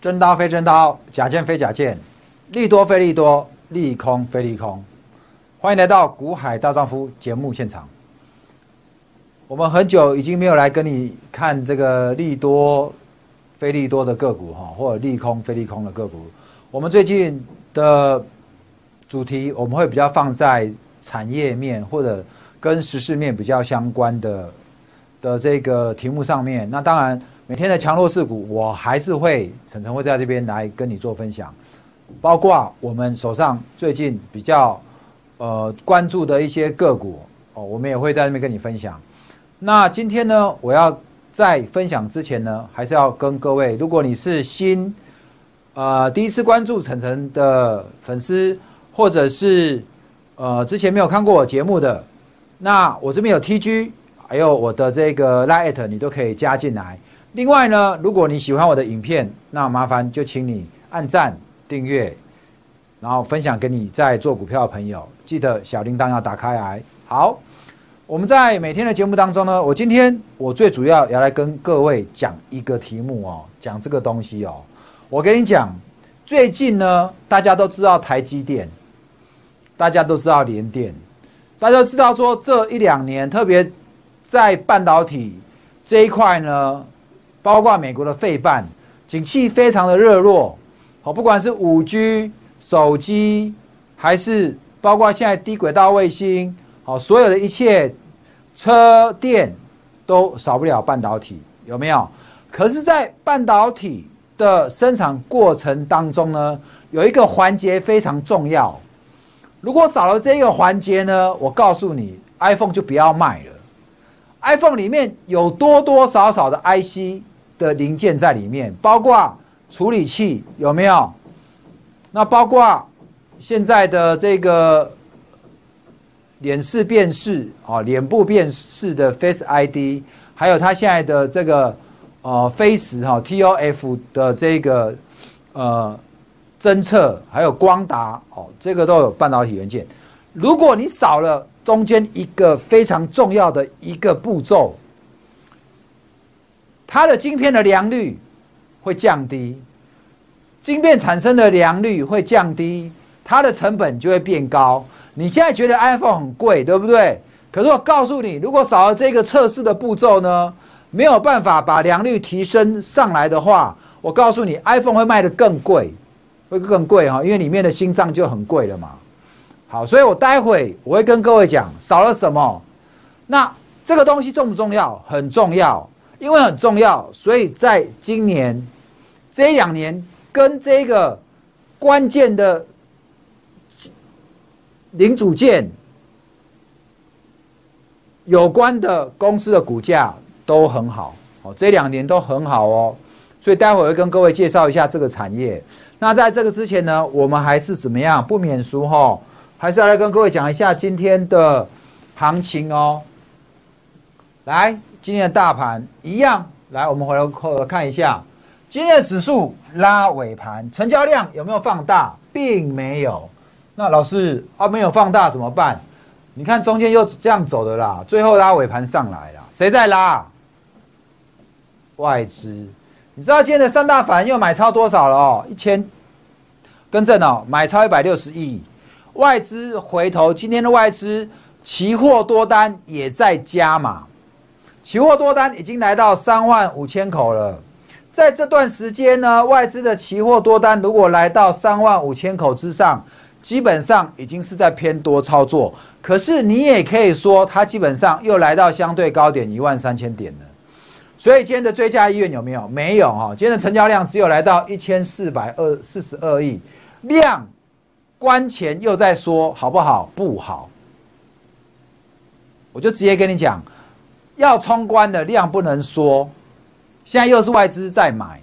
真刀非真刀，假剑非假剑，利多非利多，利空非利空。欢迎来到《股海大丈夫》节目现场。我们很久已经没有来跟你看这个利多非利多的个股哈，或者利空非利空的个股。我们最近的主题我们会比较放在产业面或者跟时事面比较相关的的这个题目上面。那当然。每天的强弱势股，我还是会晨晨会在这边来跟你做分享，包括我们手上最近比较呃关注的一些个股哦，我们也会在那边跟你分享。那今天呢，我要在分享之前呢，还是要跟各位，如果你是新呃第一次关注晨晨的粉丝，或者是呃之前没有看过我节目的，那我这边有 TG，还有我的这个 light，你都可以加进来。另外呢，如果你喜欢我的影片，那麻烦就请你按赞、订阅，然后分享给你在做股票的朋友。记得小铃铛要打开来。好，我们在每天的节目当中呢，我今天我最主要要来跟各位讲一个题目哦，讲这个东西哦。我跟你讲，最近呢，大家都知道台积电，大家都知道联电，大家都知道说这一两年，特别在半导体这一块呢。包括美国的费半，景气非常的热络，好，不管是五 G 手机，还是包括现在低轨道卫星，好，所有的一切车电都少不了半导体，有没有？可是，在半导体的生产过程当中呢，有一个环节非常重要，如果少了这个环节呢，我告诉你，iPhone 就不要卖了。iPhone 里面有多多少少的 IC。的零件在里面，包括处理器有没有？那包括现在的这个脸式辨识啊，脸部辨识的 Face ID，还有它现在的这个呃 Face 哈 TOF 的这个呃侦测，还有光达哦，这个都有半导体元件。如果你少了中间一个非常重要的一个步骤。它的晶片的良率会降低，晶片产生的良率会降低，它的成本就会变高。你现在觉得 iPhone 很贵，对不对？可是我告诉你，如果少了这个测试的步骤呢，没有办法把良率提升上来的话，我告诉你，iPhone 会卖得更贵，会更贵哈，因为里面的心脏就很贵了嘛。好，所以我待会我会跟各位讲少了什么。那这个东西重不重要？很重要。因为很重要，所以在今年这两年跟这个关键的零组件有关的公司的股价都很好。哦，这两年都很好。哦，所以待会会跟各位介绍一下这个产业。那在这个之前呢，我们还是怎么样不免俗哈，还是要来跟各位讲一下今天的行情哦，来。今天的大盘一样，来，我们回头看一下，今天的指数拉尾盘，成交量有没有放大？并没有。那老师啊，没有放大怎么办？你看中间又这样走的啦，最后拉尾盘上来了，谁在拉？外资。你知道今天的三大法人又买超多少了哦？一千，更正哦，买超一百六十亿。外资回头，今天的外资期货多单也在加码。期货多单已经来到三万五千口了，在这段时间呢，外资的期货多单如果来到三万五千口之上，基本上已经是在偏多操作。可是你也可以说，它基本上又来到相对高点一万三千点了。所以今天的追加意愿有没有？没有哈。今天的成交量只有来到一千四百二四十二亿，量关前又在说好不好？不好。我就直接跟你讲。要冲关的量不能说，现在又是外资在买，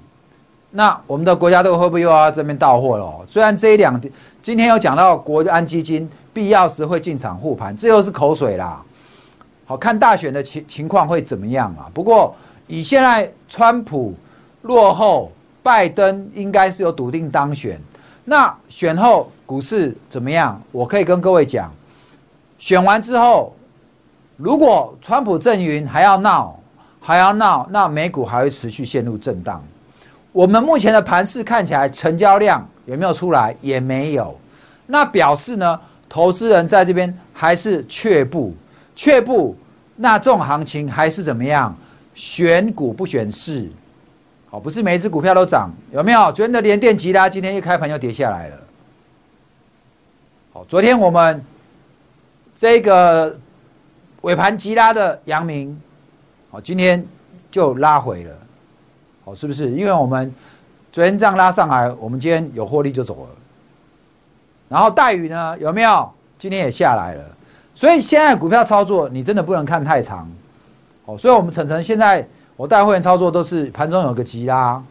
那我们的国家队会不会又要这边到货了？虽然这一两天今天有讲到国安基金必要时会进场护盘，这又是口水啦。好看大选的情情况会怎么样啊？不过以现在川普落后，拜登应该是有笃定当选。那选后股市怎么样？我可以跟各位讲，选完之后。如果川普阵营还要闹，还要闹，那美股还会持续陷入震荡。我们目前的盘势看起来成交量有没有出来？也没有，那表示呢，投资人在这边还是却步，却步。那这种行情还是怎么样？选股不选市，好，不是每一只股票都涨，有没有？昨天的联电、吉拉今天一开盘就跌下来了。好，昨天我们这个尾盘急拉的阳明，好，今天就拉回了。好，是不是？因为我们昨天这样拉上来，我们今天有获利就走了。然后待遇呢？有没有？今天也下来了。所以现在股票操作，你真的不能看太长，哦。所以，我们晨晨现在我带会员操作都是盘中有个急拉，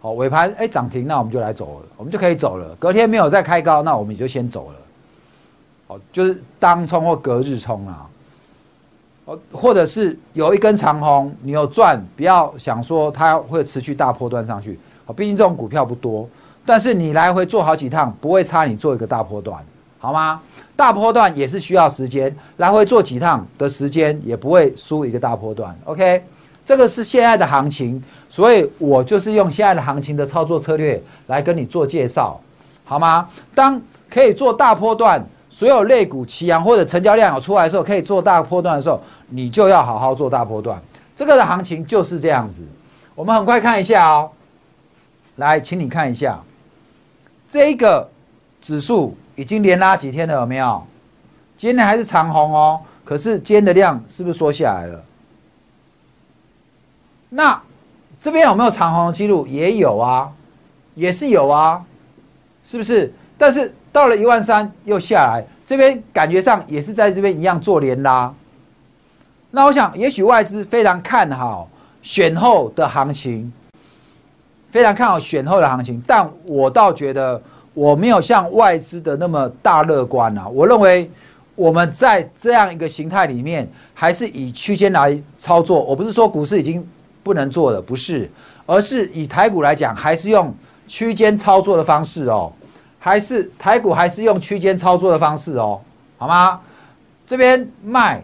好尾盘哎涨停，那我们就来走了，我们就可以走了。隔天没有再开高，那我们也就先走了，哦，就是当冲或隔日冲啊，或者是有一根长红，你有赚，不要想说它会持续大波段上去，哦，毕竟这种股票不多，但是你来回做好几趟，不会差你做一个大波段，好吗？大波段也是需要时间，来回做几趟的时间也不会输一个大波段。OK，这个是现在的行情，所以我就是用现在的行情的操作策略来跟你做介绍，好吗？当可以做大波段，所有类股齐扬或者成交量有出来的时候，可以做大波段的时候，你就要好好做大波段。这个的行情就是这样子。我们很快看一下哦，来，请你看一下这个指数。已经连拉几天了，有没有？今天还是长红哦，可是今天的量是不是缩下来了？那这边有没有长红的记录？也有啊，也是有啊，是不是？但是到了一万三又下来，这边感觉上也是在这边一样做连拉。那我想，也许外资非常看好选后的行情，非常看好选后的行情，但我倒觉得。我没有像外资的那么大乐观啊！我认为我们在这样一个形态里面，还是以区间来操作。我不是说股市已经不能做了，不是，而是以台股来讲，还是用区间操作的方式哦，还是台股还是用区间操作的方式哦，好吗？这边卖，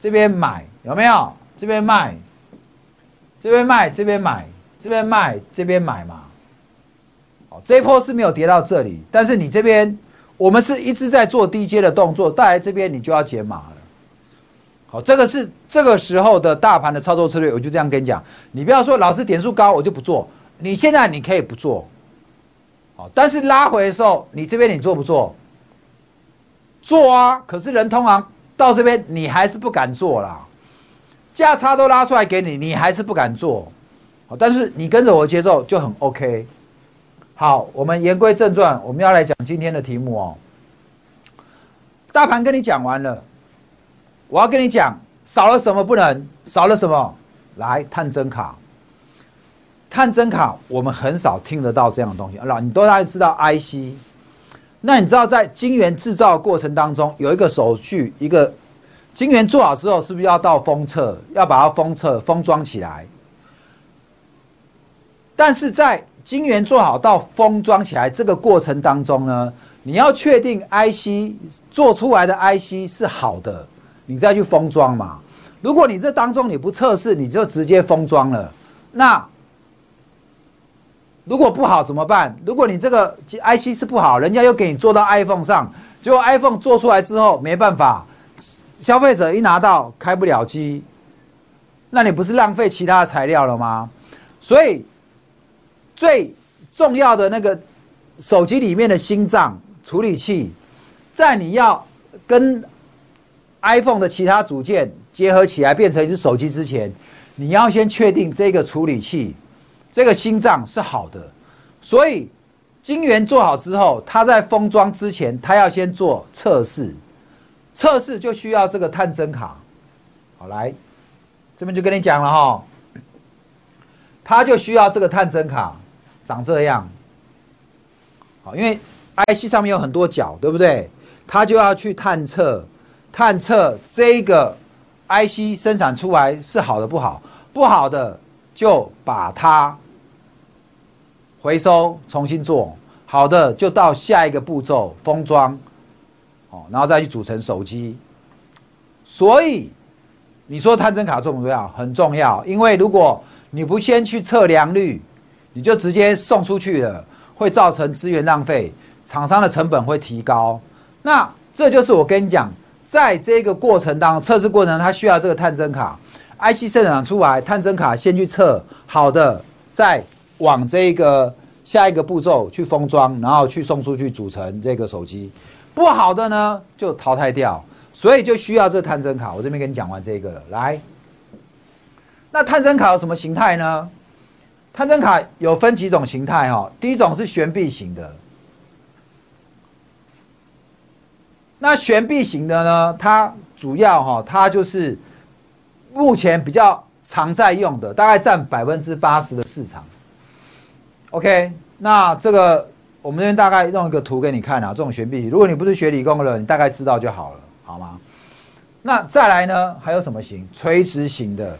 这边买，有没有？这边卖，这边卖，这边买，这边卖，这边买嘛。这一波是没有跌到这里，但是你这边我们是一直在做低阶的动作，带来这边你就要解码了。好，这个是这个时候的大盘的操作策略，我就这样跟你讲。你不要说老师点数高我就不做，你现在你可以不做，好，但是拉回的时候你这边你做不做？做啊，可是人通常到这边你还是不敢做啦，价差都拉出来给你，你还是不敢做。好，但是你跟着我的节奏就很 OK。好，我们言归正传，我们要来讲今天的题目哦。大盘跟你讲完了，我要跟你讲少了什么不能，少了什么？来，探针卡。探针卡，我们很少听得到这样的东西。老，你都大概知道 IC，那你知道在晶圆制造过程当中有一个手续，一个晶圆做好之后，是不是要到封测，要把它封测封装起来？但是在晶圆做好到封装起来这个过程当中呢，你要确定 IC 做出来的 IC 是好的，你再去封装嘛。如果你这当中你不测试，你就直接封装了，那如果不好怎么办？如果你这个 IC 是不好，人家又给你做到 iPhone 上，结果 iPhone 做出来之后没办法，消费者一拿到开不了机，那你不是浪费其他的材料了吗？所以。最重要的那个手机里面的心脏处理器，在你要跟 iPhone 的其他组件结合起来变成一只手机之前，你要先确定这个处理器这个心脏是好的。所以晶圆做好之后，它在封装之前，它要先做测试，测试就需要这个探针卡。好，来这边就跟你讲了哈，它就需要这个探针卡。长这样，好，因为 IC 上面有很多角，对不对？他就要去探测，探测这个 IC 生产出来是好的不好，不好的就把它回收重新做，好的就到下一个步骤封装，哦，然后再去组成手机。所以你说探针卡重不重要？很重要，因为如果你不先去测量率。你就直接送出去了，会造成资源浪费，厂商的成本会提高。那这就是我跟你讲，在这个过程当中，测试过程它需要这个探针卡，IC 生产出来，探针卡先去测好的，再往这个下一个步骤去封装，然后去送出去组成这个手机。不好的呢就淘汰掉，所以就需要这探针卡。我这边跟你讲完这个了，来，那探针卡有什么形态呢？探针卡有分几种形态哈，第一种是悬臂型的。那悬臂型的呢，它主要哈，它就是目前比较常在用的，大概占百分之八十的市场。OK，那这个我们这边大概弄一个图给你看啊，这种悬臂，如果你不是学理工的人，你大概知道就好了，好吗？那再来呢，还有什么型？垂直型的，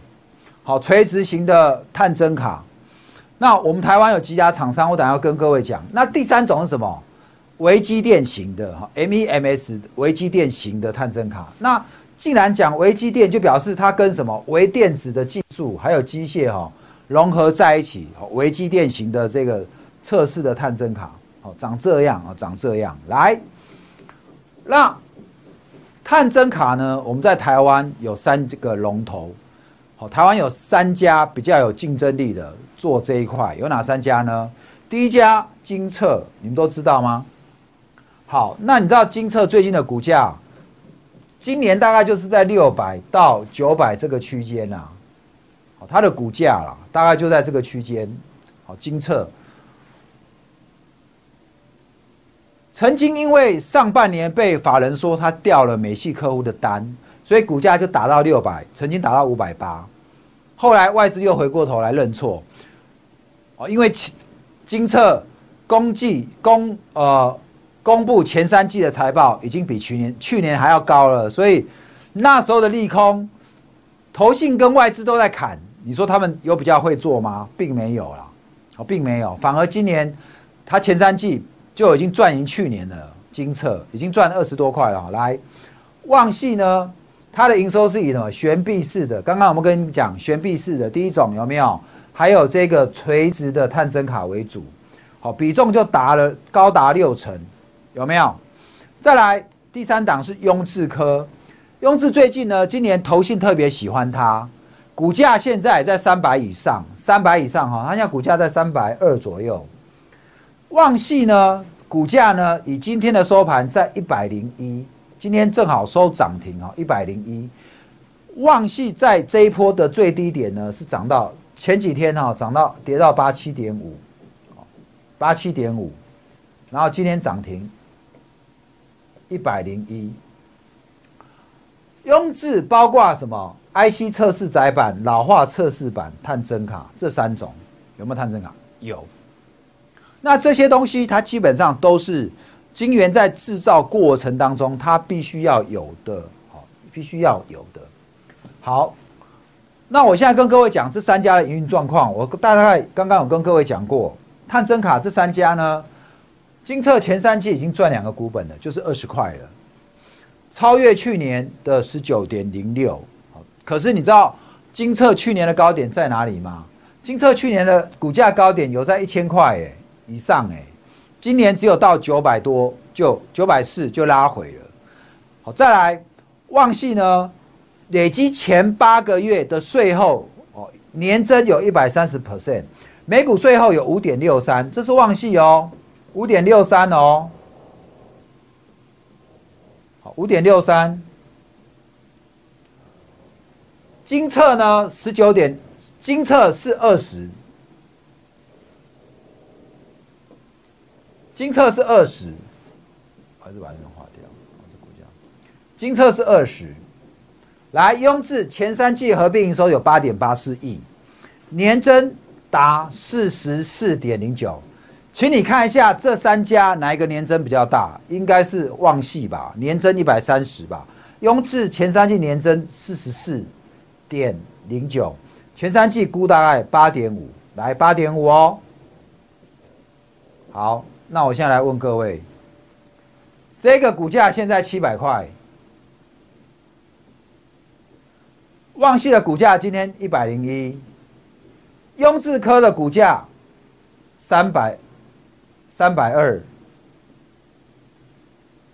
好，垂直型的探针卡。那我们台湾有几家厂商，我等下要跟各位讲。那第三种是什么？微机电型的哈，MEMS 微机电型的探针卡。那既然讲微机电，就表示它跟什么微电子的技术还有机械哈融合在一起。微机电型的这个测试的探针卡，哦，长这样啊，长这样。来，那探针卡呢？我们在台湾有三个龙头，好，台湾有三家比较有竞争力的。做这一块有哪三家呢？第一家金策，你们都知道吗？好，那你知道金策最近的股价，今年大概就是在六百到九百这个区间啊。它的股价啦，大概就在这个区间。好，金策曾经因为上半年被法人说他掉了美系客户的单，所以股价就打到六百，曾经打到五百八，后来外资又回过头来认错。哦，因为金策公计公呃公布前三季的财报已经比去年去年还要高了，所以那时候的利空，投信跟外资都在砍。你说他们有比较会做吗？并没有啦，哦，并没有，反而今年他前三季就已经赚赢去年的。金策已经赚二十多块了。来，旺系呢，它的营收是以什么悬臂式的？刚刚我们跟你讲悬臂式的第一种有没有？还有这个垂直的探针卡为主，好比重就达了高达六成，有没有？再来第三档是雍智科，雍智最近呢，今年投信特别喜欢它，股价现在在三百以上，三百以上哈，它现在股价在三百二左右。旺系呢，股价呢以今天的收盘在一百零一，今天正好收涨停哈，一百零一。旺系在这一波的最低点呢是涨到。前几天哈涨到跌到八七点五，八七点五，然后今天涨停一百零一。雍智包括什么？IC 测试载板、老化测试板、探针卡这三种，有没有探针卡？有。那这些东西它基本上都是晶圆在制造过程当中它必须要有的，好，必须要有的。好。那我现在跟各位讲这三家的营运状况，我大概刚刚有跟各位讲过，探针卡这三家呢，金测前三季已经赚两个股本了，就是二十块了，超越去年的十九点零六。可是你知道金策去年的高点在哪里吗？金策去年的股价高点有在一千块哎以上哎，今年只有到九百多，就九百四就拉回了。好，再来旺系呢？累积前八个月的税后哦，年增有一百三十 percent，每股税后有五点六三，这是旺系哦，五点六三哦，好，五点六三。金策呢，十九点，金策是二十，金策是二十，还是把这个划掉，这股价，金策是二十。来，雍智前三季合并营收有八点八四亿，年增达四十四点零九，请你看一下这三家哪一个年增比较大？应该是旺系吧，年增一百三十吧。雍智前三季年增四十四点零九，前三季估大概八点五，来八点五哦。好，那我现在来问各位，这个股价现在七百块。旺系的股价今天一百零一，雍智科的股价三百三百二，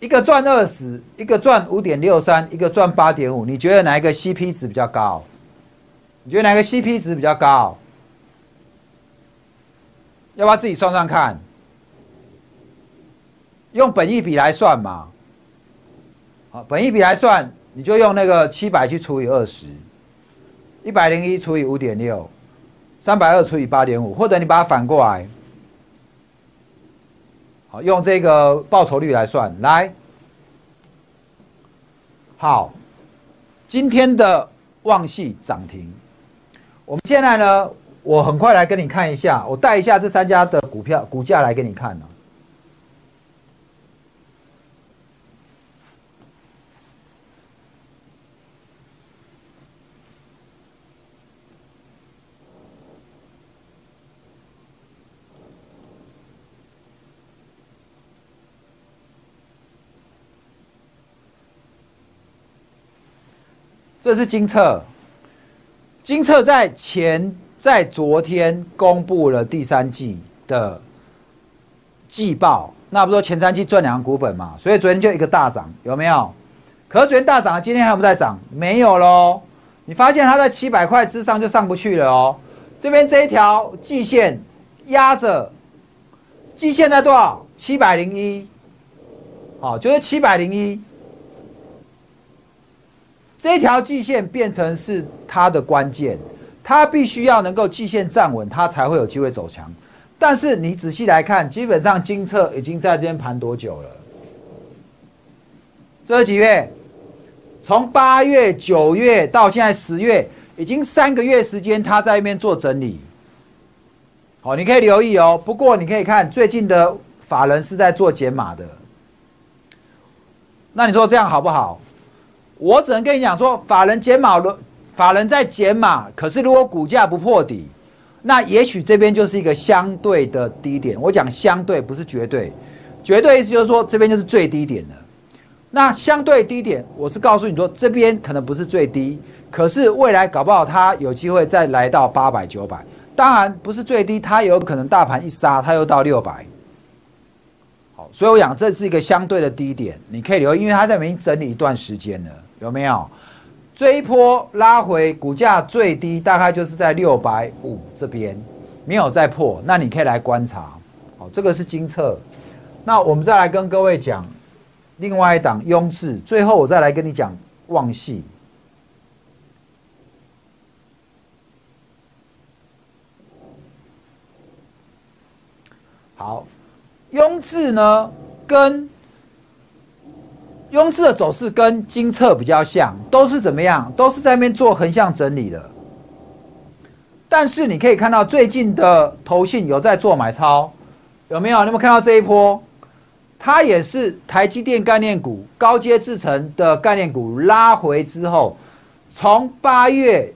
一个赚二十，一个赚五点六三，一个赚八点五，你觉得哪一个 CP 值比较高？你觉得哪个 CP 值比较高？要不要自己算算看？用本益比来算嘛。好，本益比来算，你就用那个七百去除以二十，一百零一除以五点六，三百二除以八点五，或者你把它反过来，好，用这个报酬率来算。来，好，今天的旺系涨停。我们现在呢，我很快来跟你看一下，我带一下这三家的股票股价来给你看呢。这是金策。金策在前在昨天公布了第三季的季报，那不说前三季赚两个股本嘛，所以昨天就一个大涨，有没有？可是昨天大涨，今天还不在涨？没有喽。你发现它在七百块之上就上不去了哦。这边这一条季线压着，季线在多少？七百零一，好，就是七百零一。这条季线变成是它的关键，它必须要能够季线站稳，它才会有机会走强。但是你仔细来看，基本上金策已经在这边盘多久了？这是几月？从八月、九月到现在十月，已经三个月时间，它在那边做整理。好，你可以留意哦。不过你可以看最近的法人是在做减码的，那你说这样好不好？我只能跟你讲说，法人减码了，法人在减码。可是如果股价不破底，那也许这边就是一个相对的低点。我讲相对不是绝对，绝对意思就是说这边就是最低点了。那相对低点，我是告诉你说这边可能不是最低，可是未来搞不好它有机会再来到八百九百。当然不是最低，它有可能大盘一杀，它又到六百。好，所以我讲这是一个相对的低点，你可以留，因为它在那边整理一段时间了。有没有？这一波拉回，股价最低大概就是在六百五这边，没有再破。那你可以来观察，好，这个是金策。那我们再来跟各位讲另外一档雍智，最后我再来跟你讲旺系。好，雍智呢跟。雍智的走势跟金策比较像，都是怎么样？都是在那边做横向整理的。但是你可以看到最近的投信有在做买超，有没有？你有没有看到这一波？它也是台积电概念股、高阶制成的概念股拉回之后，从八月、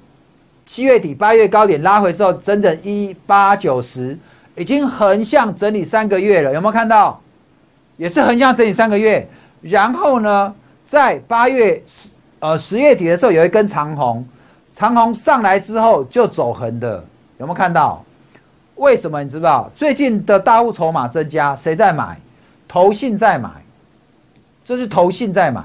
七月底、八月高点拉回之后，整整一八九十，已经横向整理三个月了。有没有看到？也是横向整理三个月。然后呢，在八月十呃十月底的时候，有一根长红，长红上来之后就走横的，有没有看到？为什么你知道？最近的大户筹码增加，谁在买？投信在买，这是投信在买。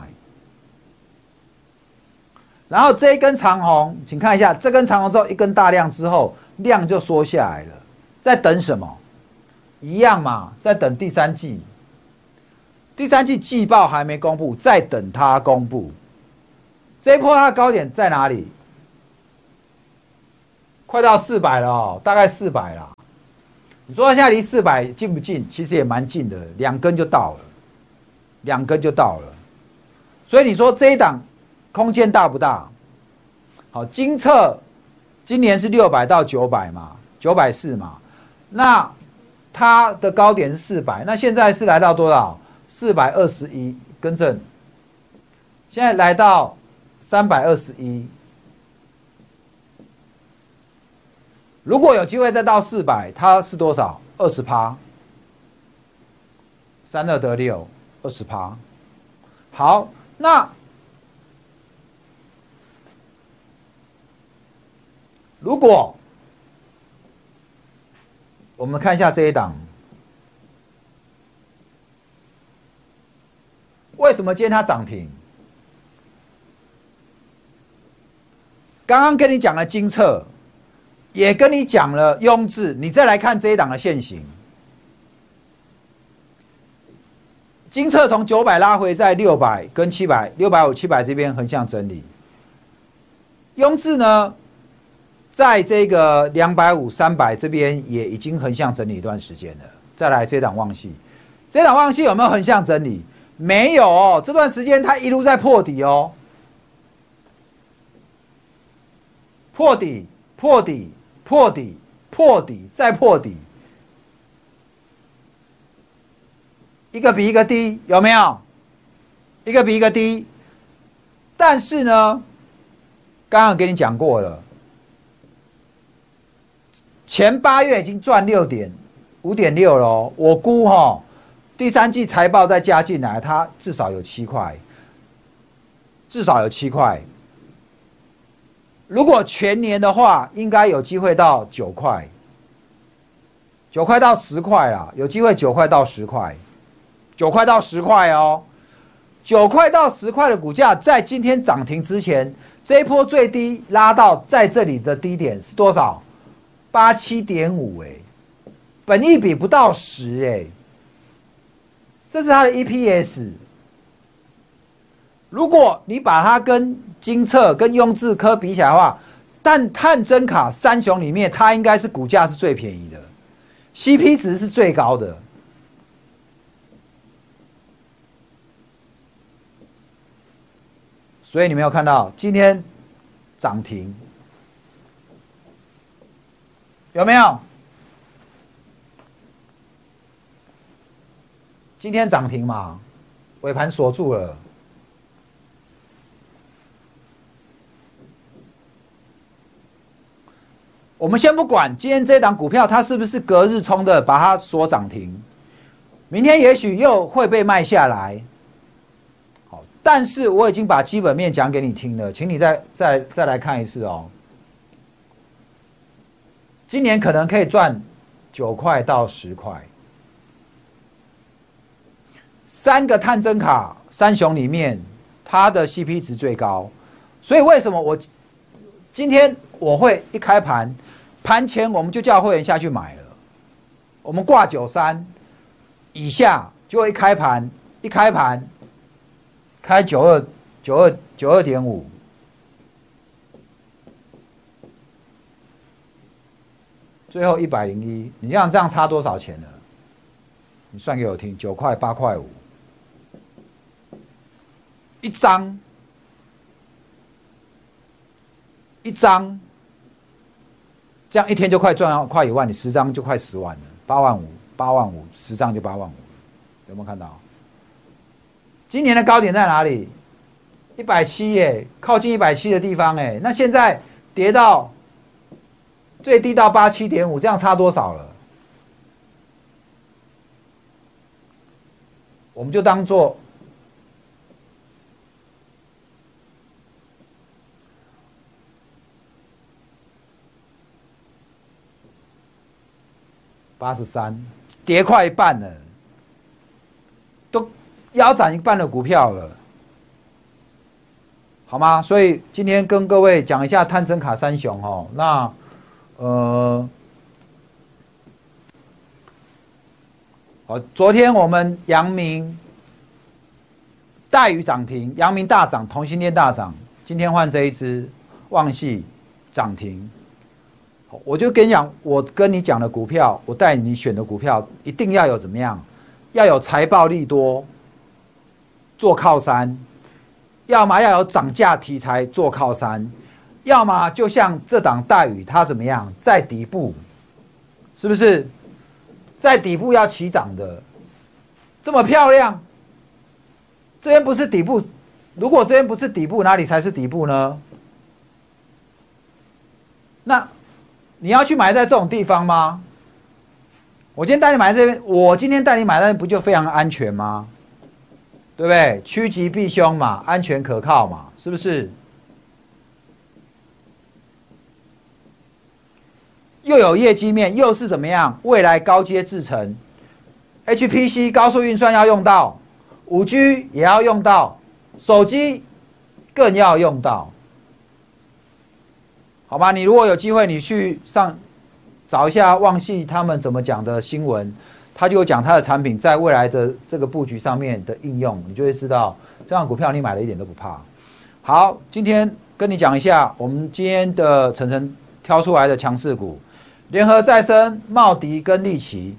然后这一根长红，请看一下，这根长红之后一根大量之后，量就缩下来了，在等什么？一样嘛，在等第三季。第三季季报还没公布，在等它公布。这一波它的高点在哪里？快到四百了哦，大概四百了。你说现在离四百近不近？其实也蛮近的，两根就到了，两根就到了。所以你说这一档空间大不大？好，金策今年是六百到九百嘛，九百四嘛。那它的高点是四百，那现在是来到多少？四百二十一，更正。现在来到三百二十一。如果有机会再到四百，它是多少？二十趴。三二得六，二十趴。好，那如果我们看一下这一档，为什么今天它涨停？刚刚跟你讲了金策，也跟你讲了雍智，你再来看这一档的现形。金策从九百拉回在六百跟七百，六百五七百这边横向整理。雍智呢，在这个两百五三百这边也已经横向整理一段时间了。再来这档旺系，这档旺系有没有横向整理？没有哦，这段时间它一路在破底哦。破底，破底，破底，破底，再破底，一个比一个低，有没有？一个比一个低。但是呢，刚刚跟你讲过了，前八月已经赚六点五点六了，我估哈，第三季财报再加进来，它至少有七块，至少有七块。如果全年的话，应该有机会到九块，九块到十块啊，有机会九块到十块，九块到十块哦，九块到十块的股价，在今天涨停之前，这一波最低拉到在这里的低点是多少？八七点五哎，本益比不到十哎，这是它的 EPS。如果你把它跟金策跟雍智科比起来的话，但探针卡三雄里面，它应该是股价是最便宜的，CP 值是最高的。所以你没有看到今天涨停，有没有？今天涨停嘛，尾盘锁住了。我们先不管今天这档股票它是不是隔日冲的，把它锁涨停，明天也许又会被卖下来。好，但是我已经把基本面讲给你听了，请你再再再来看一次哦。今年可能可以赚九块到十块，三个探针卡三雄里面，它的 CP 值最高，所以为什么我今天我会一开盘？盘前我们就叫会员下去买了，我们挂九三以下就会开盘，一开盘开九二九二九二点五，最后一百零一，你这样这样差多少钱呢？你算给我听，九块八块五一张，一张。这样一天就快赚快一万，你十张就快十万了，八万五，八万五，十张就八万五，有没有看到？今年的高点在哪里？一百七耶，靠近一百七的地方哎，那现在跌到最低到八七点五，这样差多少了？我们就当做。八十三，跌快一半了，都腰斩一半的股票了，好吗？所以今天跟各位讲一下探针卡三雄哦。那呃，好，昨天我们阳明大宇涨停，阳明大涨，同心店大涨，今天换这一只旺系涨停。我就跟你讲，我跟你讲的股票，我带你选的股票，一定要有怎么样？要有财报利多做靠山，要么要有涨价题材做靠山，要么就像这档大雨，它怎么样？在底部，是不是？在底部要起涨的，这么漂亮，这边不是底部，如果这边不是底部，哪里才是底部呢？那？你要去买在这种地方吗？我今天带你买这边，我今天带你买那边不就非常安全吗？对不对？趋吉避凶嘛，安全可靠嘛，是不是？又有业绩面，又是怎么样？未来高阶制程，HPC 高速运算要用到，五 G 也要用到，手机更要用到，好吧？你如果有机会，你去上找一下旺系他们怎么讲的新闻，他就讲他的产品在未来的这个布局上面的应用，你就会知道这样股票你买了一点都不怕。好，今天跟你讲一下我们今天的晨晨挑出来的强势股。联合再生、茂迪跟利奇，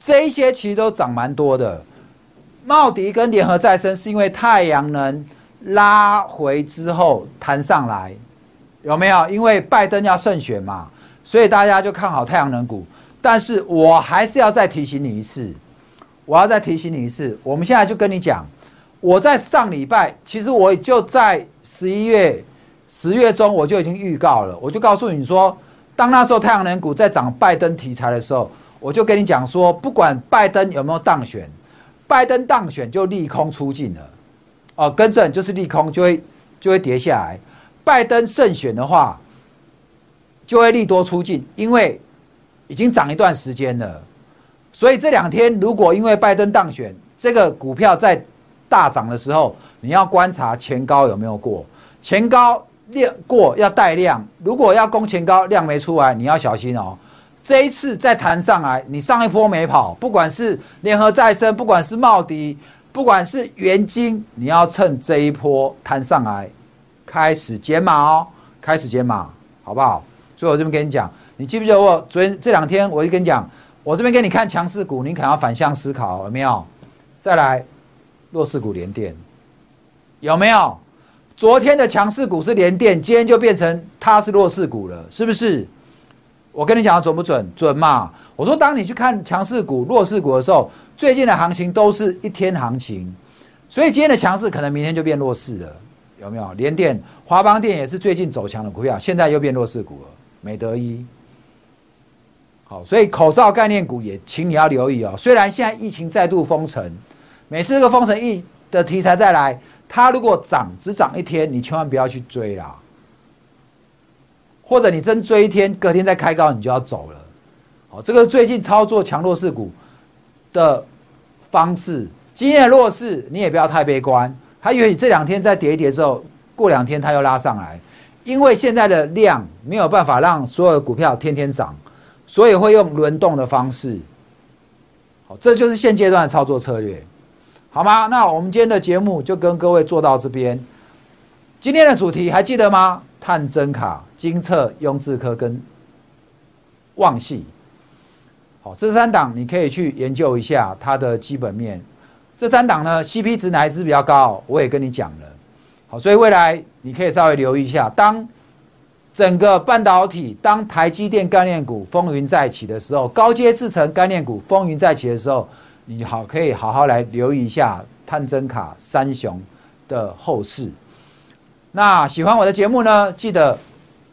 这一些其实都涨蛮多的。茂迪跟联合再生是因为太阳能拉回之后弹上来，有没有？因为拜登要胜选嘛，所以大家就看好太阳能股。但是我还是要再提醒你一次，我要再提醒你一次。我们现在就跟你讲，我在上礼拜，其实我就在十一月、十月中我就已经预告了，我就告诉你说。当那时候太阳能股在涨拜登题材的时候，我就跟你讲说，不管拜登有没有当选，拜登当选就利空出尽了，哦，跟正就是利空就会就会跌下来。拜登胜选的话，就会利多出尽，因为已经涨一段时间了。所以这两天如果因为拜登当选，这个股票在大涨的时候，你要观察前高有没有过前高。量过要带量，如果要攻前高，量没出来，你要小心哦。这一次再弹上来，你上一波没跑，不管是联合再生，不管是茂迪，不管是元金，你要趁这一波弹上来，开始减码哦，开始减码，好不好？所以我这边跟你讲，你记不记得我昨天这两天我就跟你讲，我这边给你看强势股，你可要反向思考，有没有？再来弱势股连电，有没有？昨天的强势股是连电，今天就变成它是弱势股了，是不是？我跟你讲准不准？准嘛！我说，当你去看强势股、弱势股的时候，最近的行情都是一天行情，所以今天的强势可能明天就变弱势了，有没有？联电、华邦电也是最近走强的股票，现在又变弱势股了。美德一，好，所以口罩概念股也，请你要留意哦。虽然现在疫情再度封城，每次这个封城疫的题材再来。它如果涨只涨一天，你千万不要去追啦。或者你真追一天，隔天再开高，你就要走了。好，这个最近操作强弱势股的方式。今天的弱势你也不要太悲观，它也许这两天再跌一跌之后，过两天它又拉上来。因为现在的量没有办法让所有的股票天天涨，所以会用轮动的方式。好，这就是现阶段的操作策略。好吗？那我们今天的节目就跟各位做到这边。今天的主题还记得吗？探针卡、金策、雍智科跟旺系。好，这三档你可以去研究一下它的基本面。这三档呢，CP 值哪一支比较高？我也跟你讲了。好，所以未来你可以稍微留意一下。当整个半导体、当台积电概念股风云再起的时候，高阶制程概念股风云再起的时候。你好，可以好好来留意一下探针卡三雄的后市。那喜欢我的节目呢，记得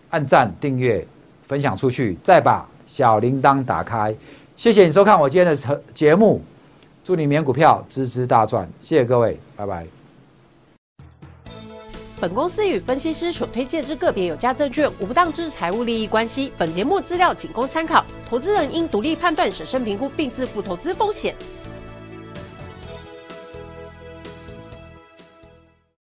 按赞、订阅、分享出去，再把小铃铛打开。谢谢你收看我今天的节目，祝你免股票支支大赚。谢谢各位，拜拜。本公司与分析师所推荐之个别有价证券无不当之财务利益关系。本节目资料仅供参考，投资人应独立判断、审慎评估并自负投资风险。